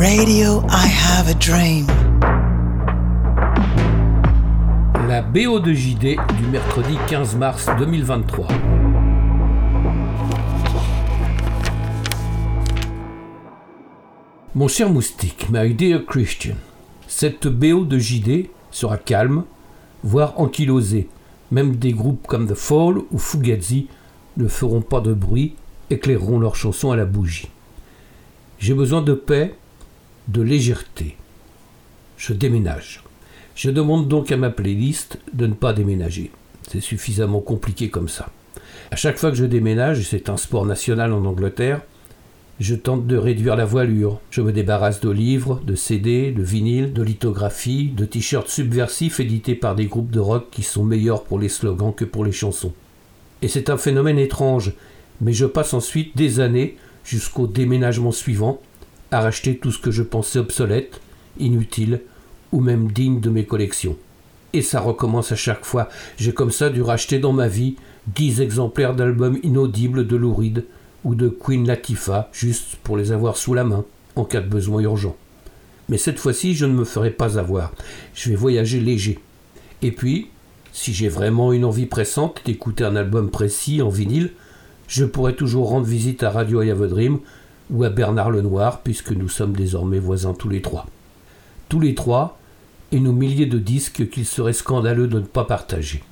Radio I Have a Dream. La BO de JD du mercredi 15 mars 2023. Mon cher moustique, my dear Christian, cette BO de JD sera calme, voire ankylosée. Même des groupes comme The Fall ou Fugazi ne feront pas de bruit, éclaireront leurs chansons à la bougie. J'ai besoin de paix, de légèreté. Je déménage. Je demande donc à ma playlist de ne pas déménager. C'est suffisamment compliqué comme ça. À chaque fois que je déménage, c'est un sport national en Angleterre, je tente de réduire la voilure. Je me débarrasse de livres, de CD, de vinyles, de lithographies, de t-shirts subversifs édités par des groupes de rock qui sont meilleurs pour les slogans que pour les chansons. Et c'est un phénomène étrange, mais je passe ensuite des années, jusqu'au déménagement suivant, à racheter tout ce que je pensais obsolète, inutile ou même digne de mes collections. Et ça recommence à chaque fois. J'ai comme ça dû racheter dans ma vie dix exemplaires d'albums inaudibles de Louride, ou de Queen Latifah, juste pour les avoir sous la main, en cas de besoin urgent. Mais cette fois-ci, je ne me ferai pas avoir. Je vais voyager léger. Et puis, si j'ai vraiment une envie pressante d'écouter un album précis en vinyle, je pourrai toujours rendre visite à Radio I Dream ou à Bernard Lenoir, puisque nous sommes désormais voisins tous les trois. Tous les trois, et nos milliers de disques qu'il serait scandaleux de ne pas partager.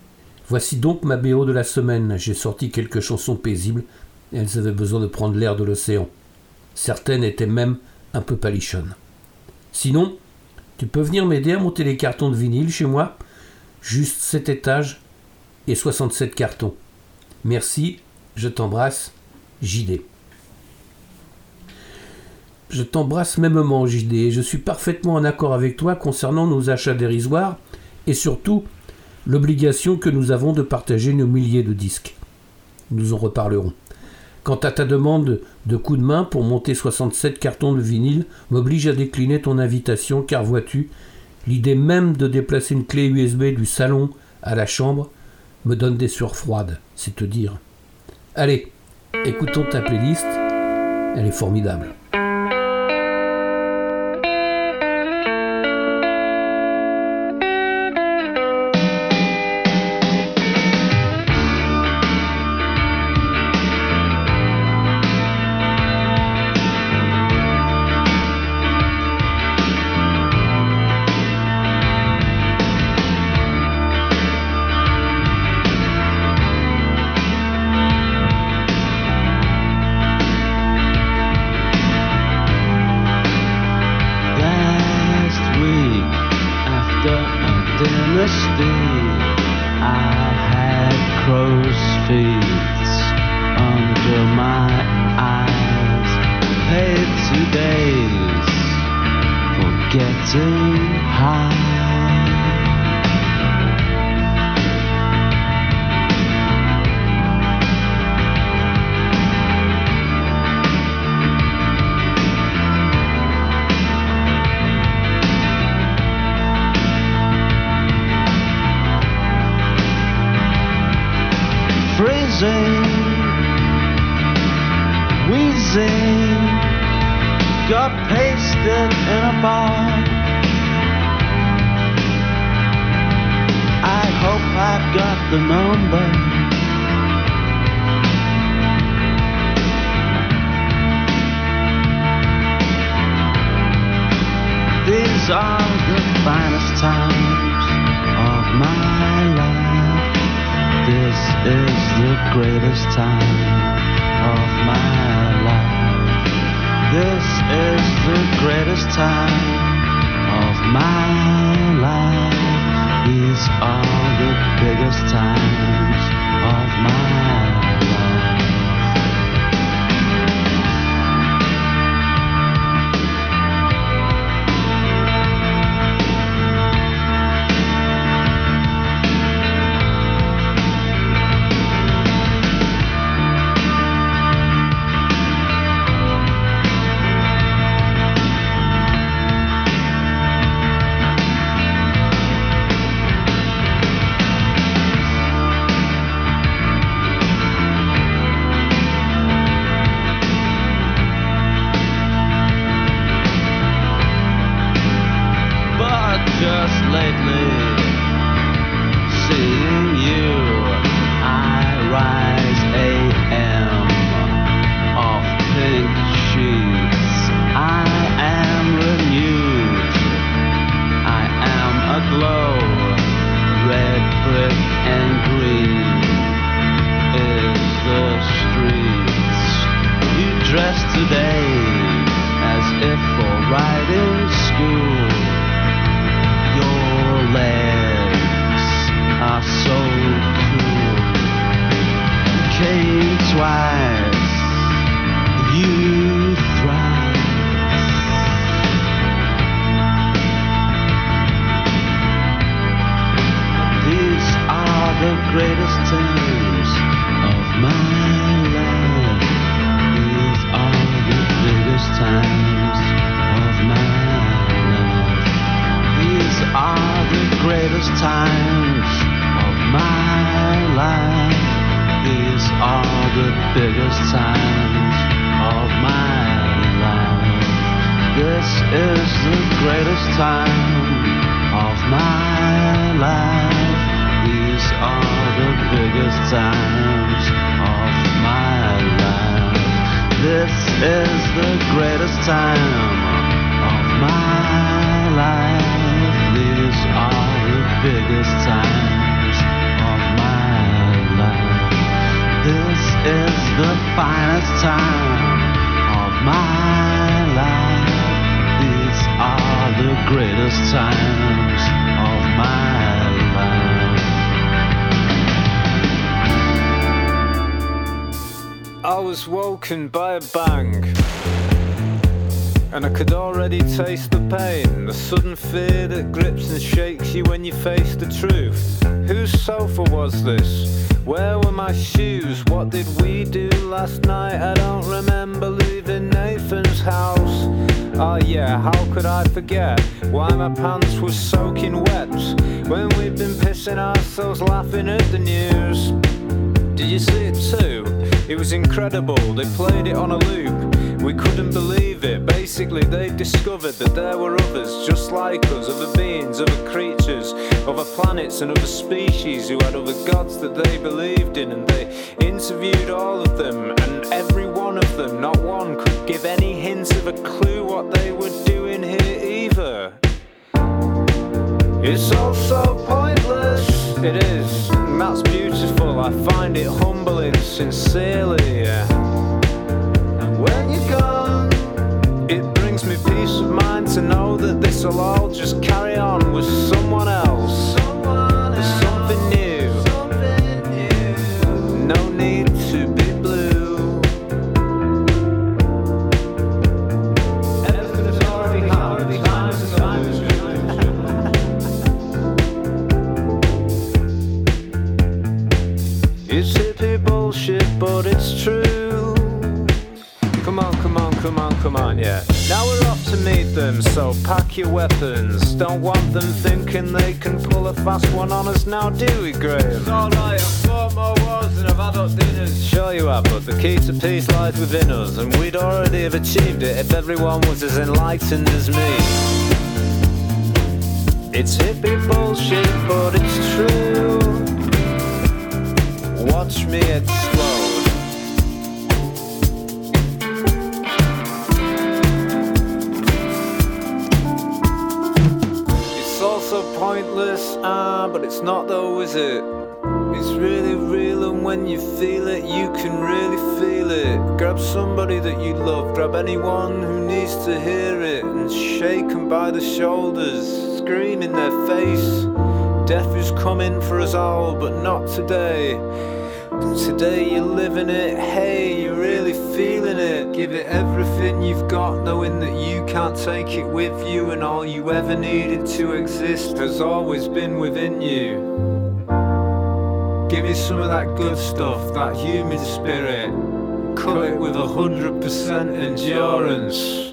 Voici donc ma BO de la semaine. J'ai sorti quelques chansons paisibles elles avaient besoin de prendre l'air de l'océan. Certaines étaient même un peu palichonnes. Sinon, tu peux venir m'aider à monter les cartons de vinyle chez moi Juste 7 étages et 67 cartons. Merci, je t'embrasse, JD. Je t'embrasse mêmement, JD, je suis parfaitement en accord avec toi concernant nos achats dérisoires et surtout l'obligation que nous avons de partager nos milliers de disques. Nous en reparlerons. Quant à ta demande de coup de main pour monter 67 cartons de vinyle m'oblige à décliner ton invitation car vois-tu, l'idée même de déplacer une clé USB du salon à la chambre me donne des sueurs froides, c'est te dire. Allez, écoutons ta playlist, elle est formidable. whizzing, whizzing. Got pasted in a bar. I hope I've got the number. These are the finest times of my life. This is the greatest time of my life. This is the greatest time of my life. These are the biggest times of my life. Was this? Where were my shoes? What did we do last night? I don't remember leaving Nathan's house. Oh yeah, how could I forget why my pants were soaking wet when we'd been pissing ourselves laughing at the news? Did you see it too? It was incredible. They played it on a loop. We couldn't believe it. Basically, they discovered that there were others just like us, other beings, other creatures, other planets, and other species who had other gods that they believed in. And they interviewed all of them, and every one of them, not one, could give any hint of a clue what they were doing here either. It's all so pointless. It is, and that's beautiful. I find it humbling, sincerely. And brings me peace of mind to know that this'll all just carry on with someone else. With something new. No need to be blue. It's hippie bullshit, but it's true. Come on, come on, come on, come on, yeah. To meet them, so pack your weapons. Don't want them thinking they can pull a fast one on us now, do we, Graham? It's alright, I've fought more wars than I've had hot dinners. Sure you have, but the key to peace lies within us, and we'd already have achieved it if everyone was as enlightened as me. It's hippie bullshit, but it's true. Watch me explode. Pointless, ah, but it's not though, is it? It's really real, and when you feel it, you can really feel it. Grab somebody that you love, grab anyone who needs to hear it, and shake them by the shoulders, scream in their face. Death is coming for us all, but not today. Today you're living it, hey, you're really feeling it. Give it everything you've got, knowing that you can't take it with you, and all you ever needed to exist has always been within you. Give me some of that good stuff, that human spirit. Cut it with a hundred percent endurance.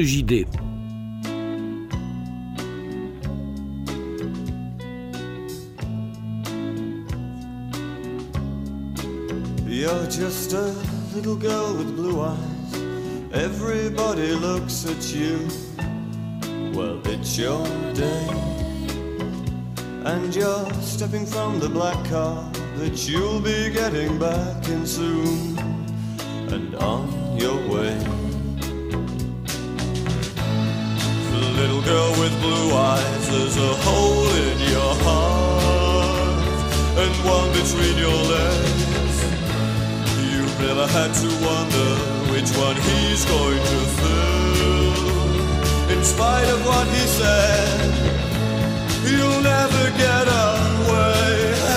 De JD. You're just a little girl with blue eyes. Everybody looks at you. Well, it's your day. And you're stepping from the black car that you'll be getting back in soon. And on your way. Little girl with blue eyes, there's a hole in your heart and one between your legs. You've never had to wonder which one he's going to fill. In spite of what he said, you'll never get away.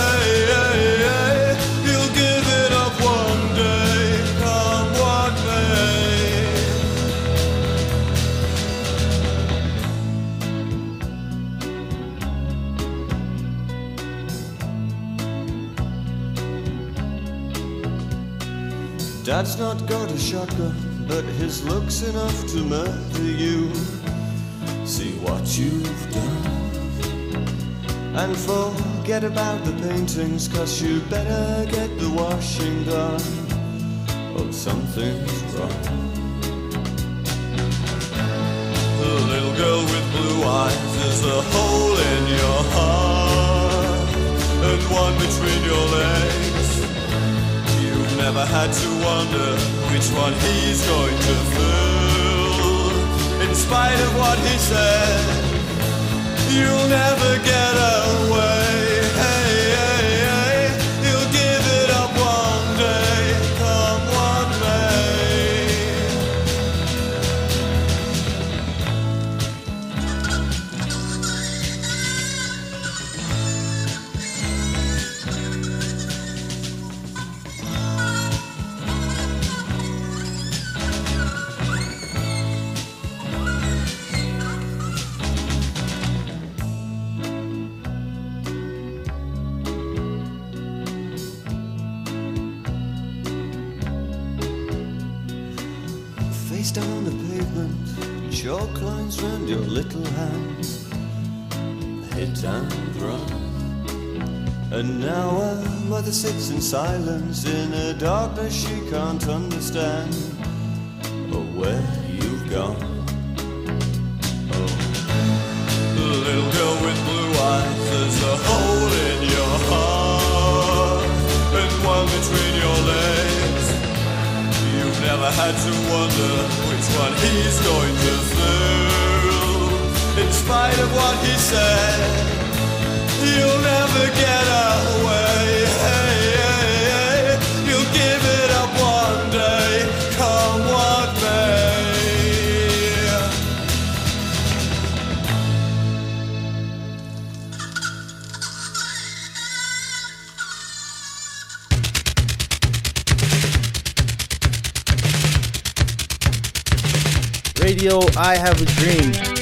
Dad's not got a shotgun, but his looks enough to murder you. See what you've done. And forget about the paintings, cause you better get the washing done. Oh, something's wrong. The little girl with blue eyes is a hole in your heart, and one between your legs. Never had to wonder which one he's going to fill. In spite of what he said, you'll never get away. Round your little hands. Hit and run. And now a mother sits in silence in a darkness she can't understand. Oh, where you've gone. Oh, little girl with blue eyes, there's a hole in your heart, and one between your legs. You've never had to wonder which one he's going to spite of what he said, you'll never get away. Hey, hey, hey. You'll give it up one day, come what may. Radio I Have a Dream.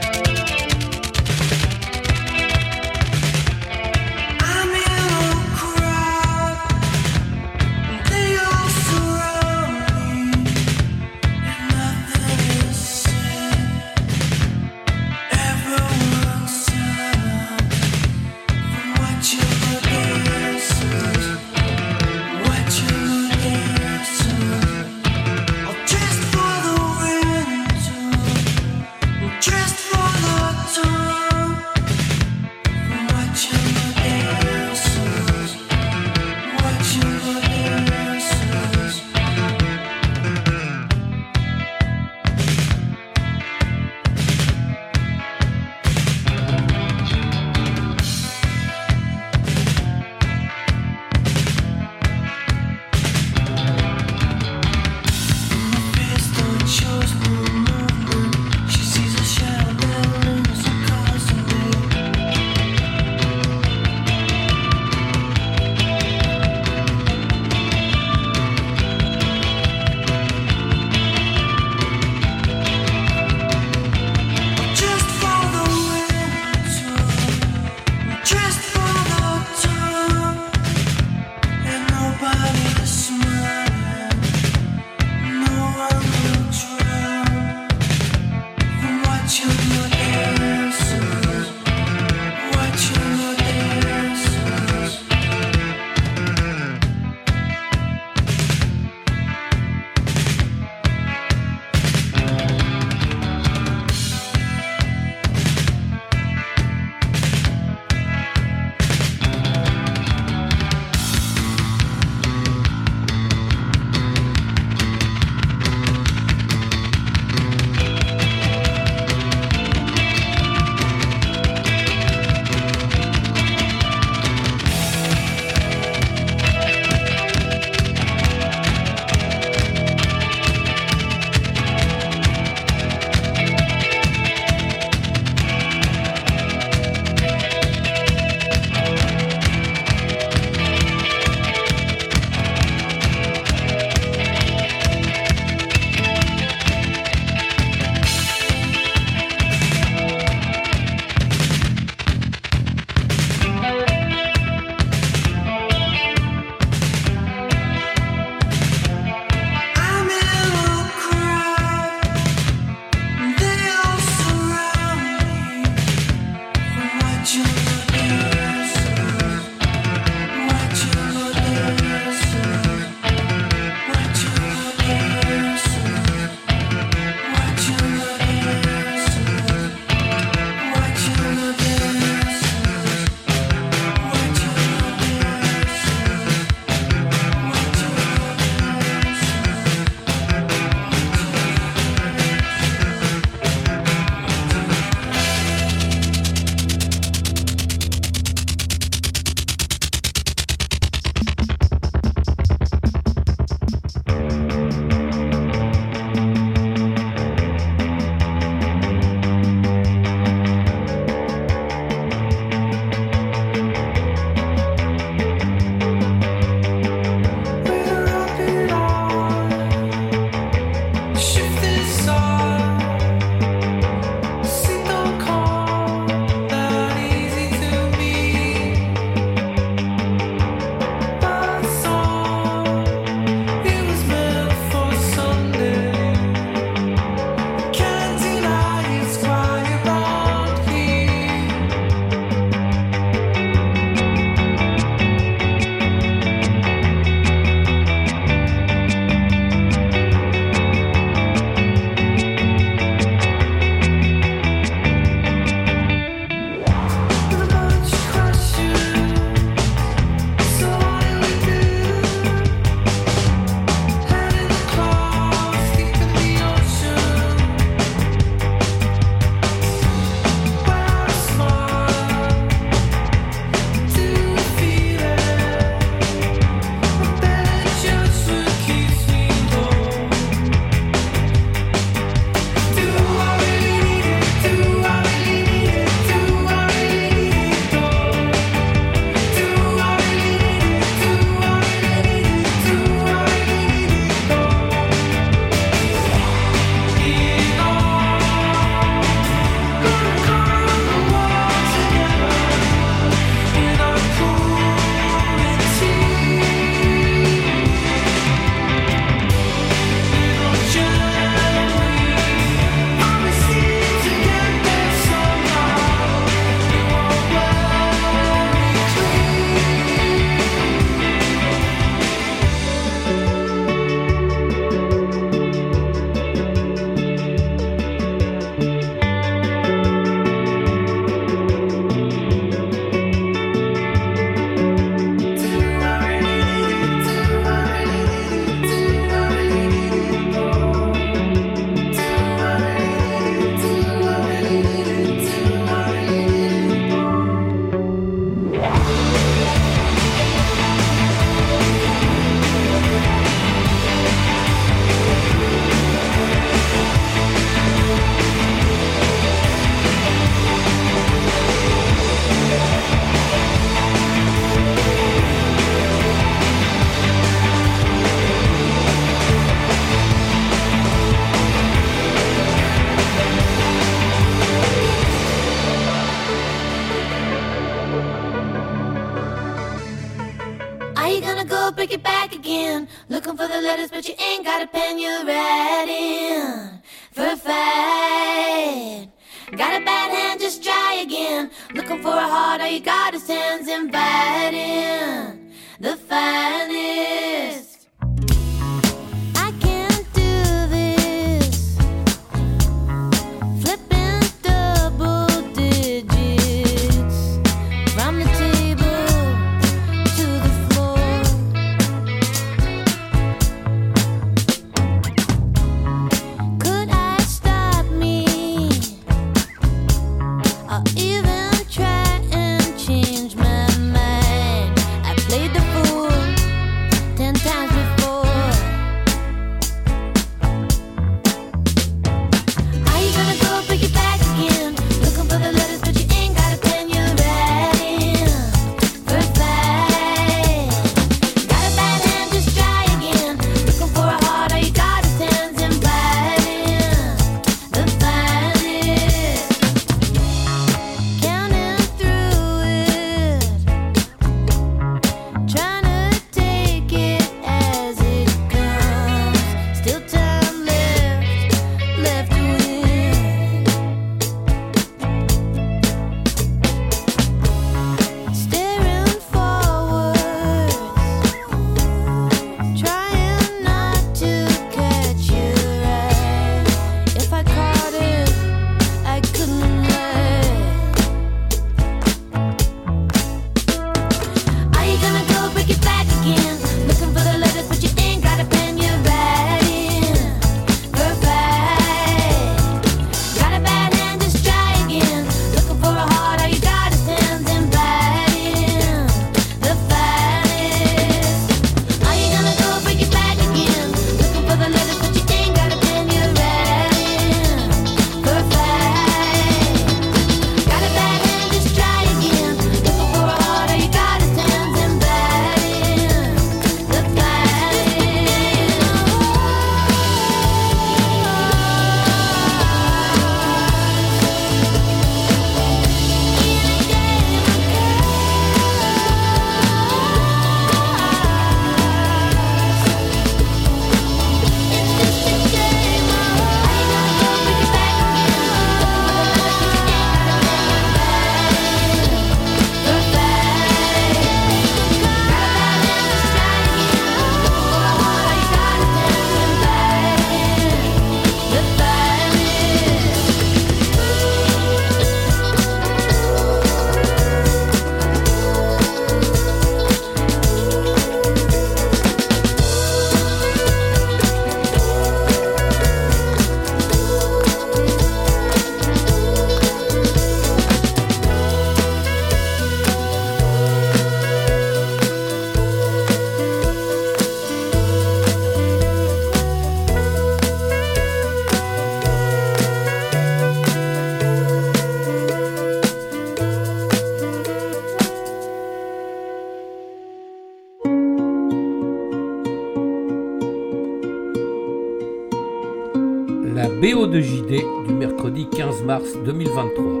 Mercredi 15 mars 2023.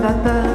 November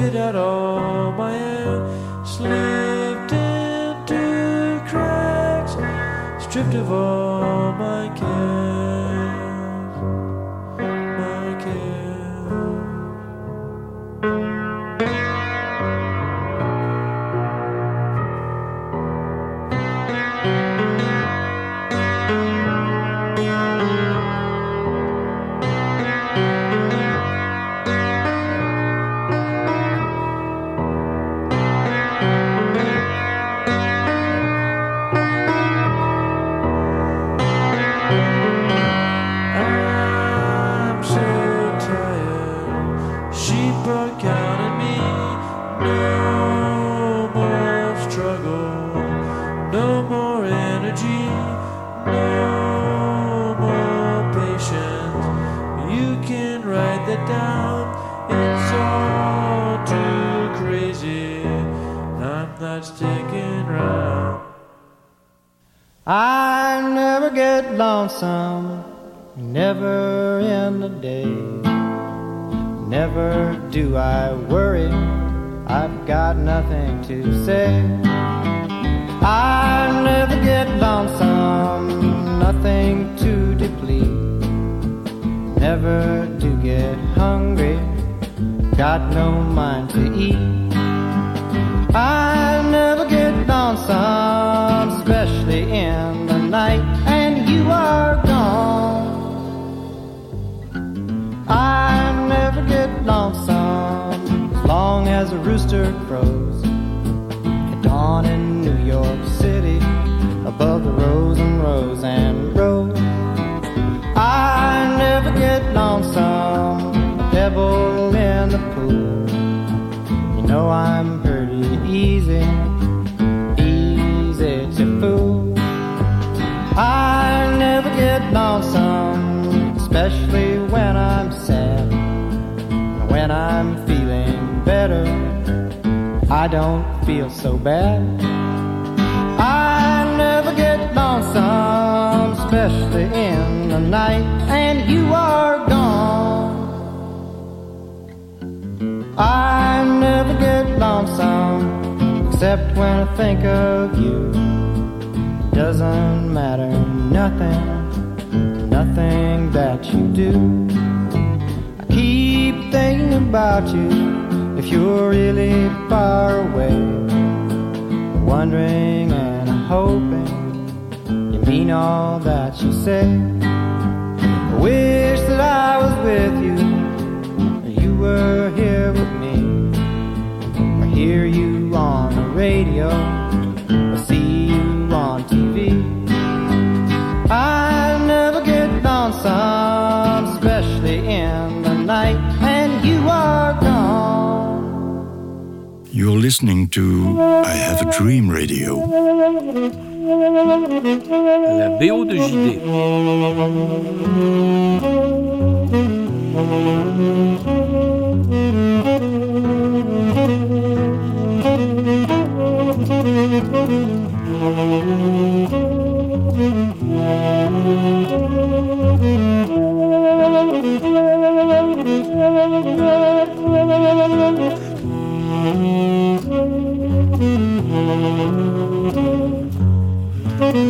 Spit out all. My hand slipped into cracks, stripped of all. Nothing to say. I never get lonesome, nothing to deplete. Never do get hungry, got no mind to eat. I don't feel so bad. I never get lonesome, especially in the night, and you are gone. I never get lonesome, except when I think of you. Doesn't matter nothing, nothing that you do. I keep thinking about you if you're really far away. Wondering and hoping you mean all that you say. I wish that I was with you, you were here with me, I hear you on the radio, or see you on TV. I never get lonesome, especially in the night, and you are. You're listening to I Have a Dream Radio. La BO de JD.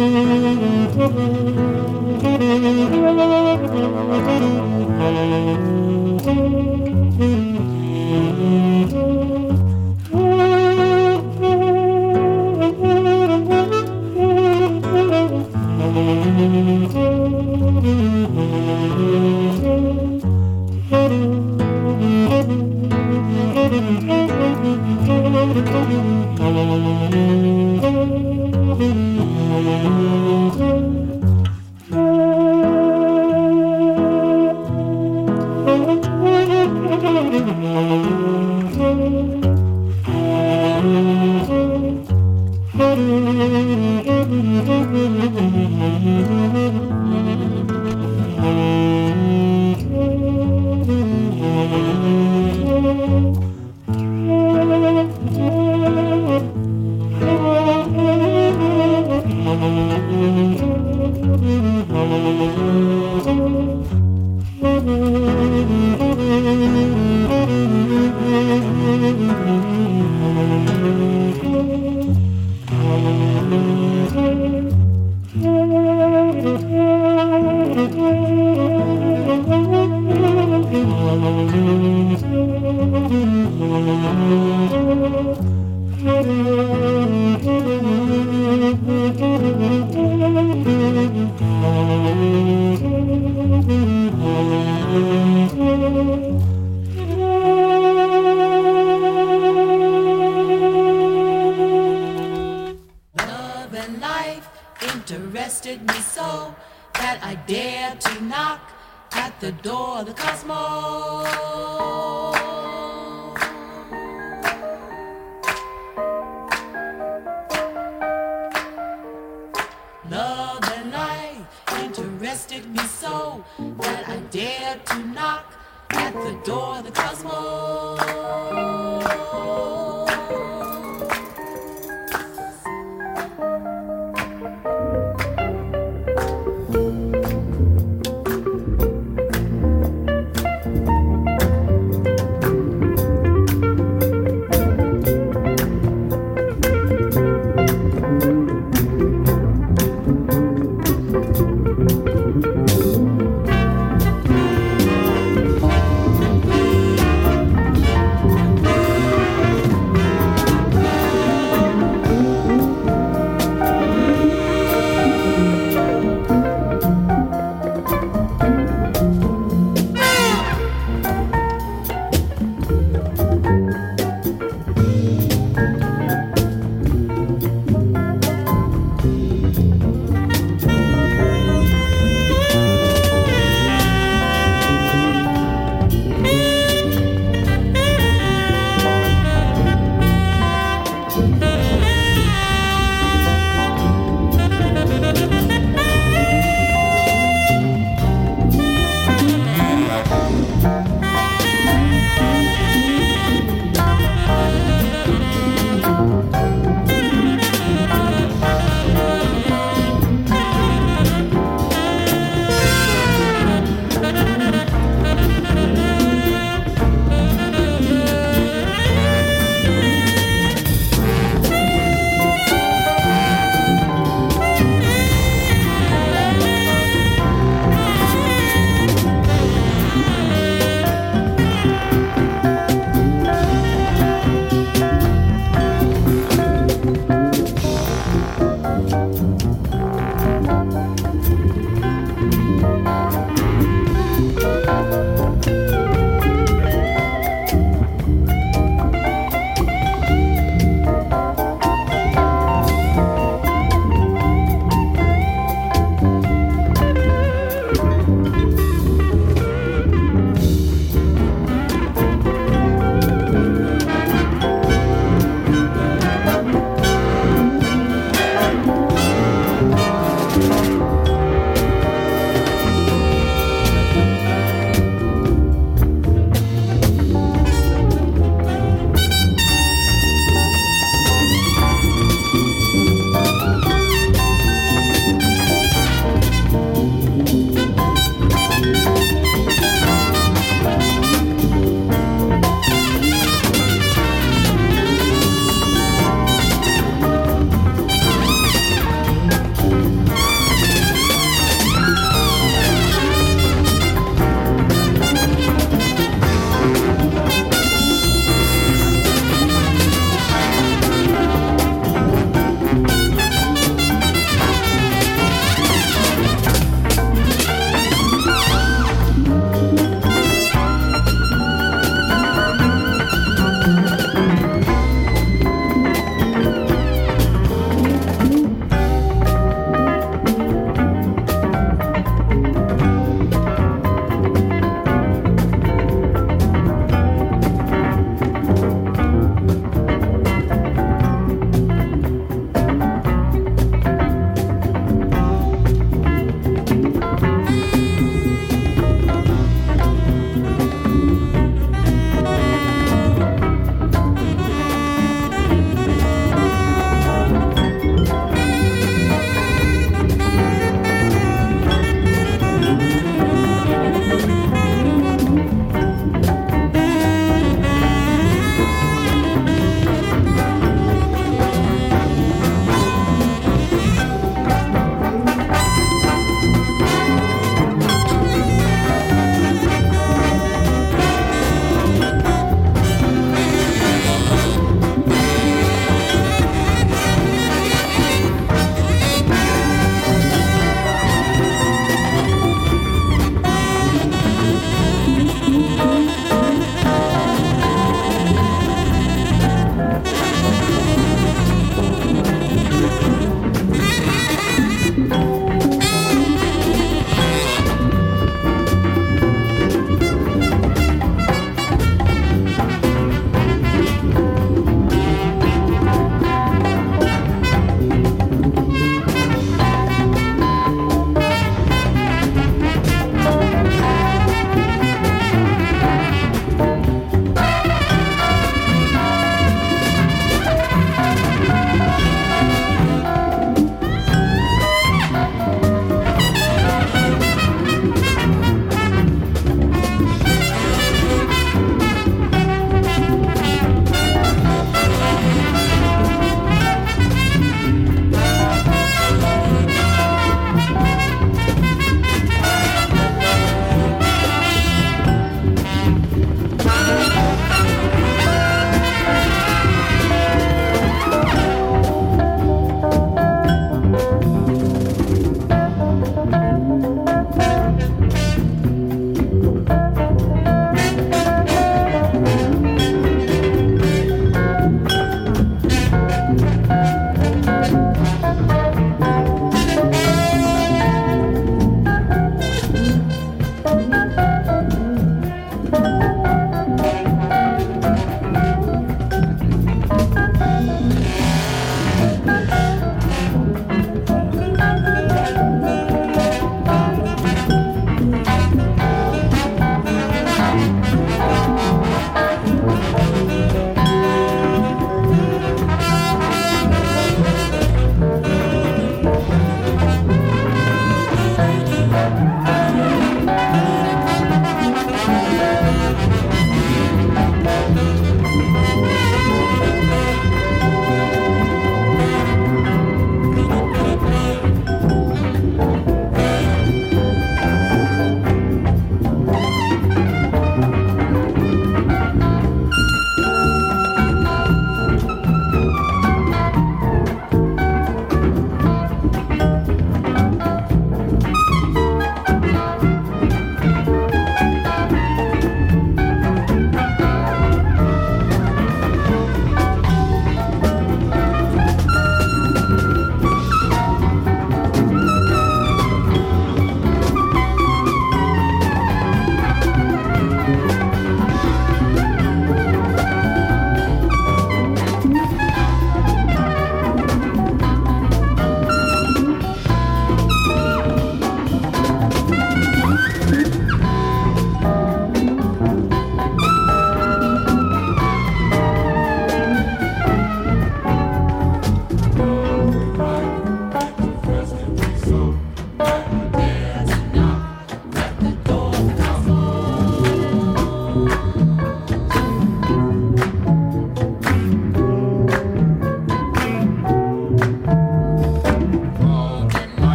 Love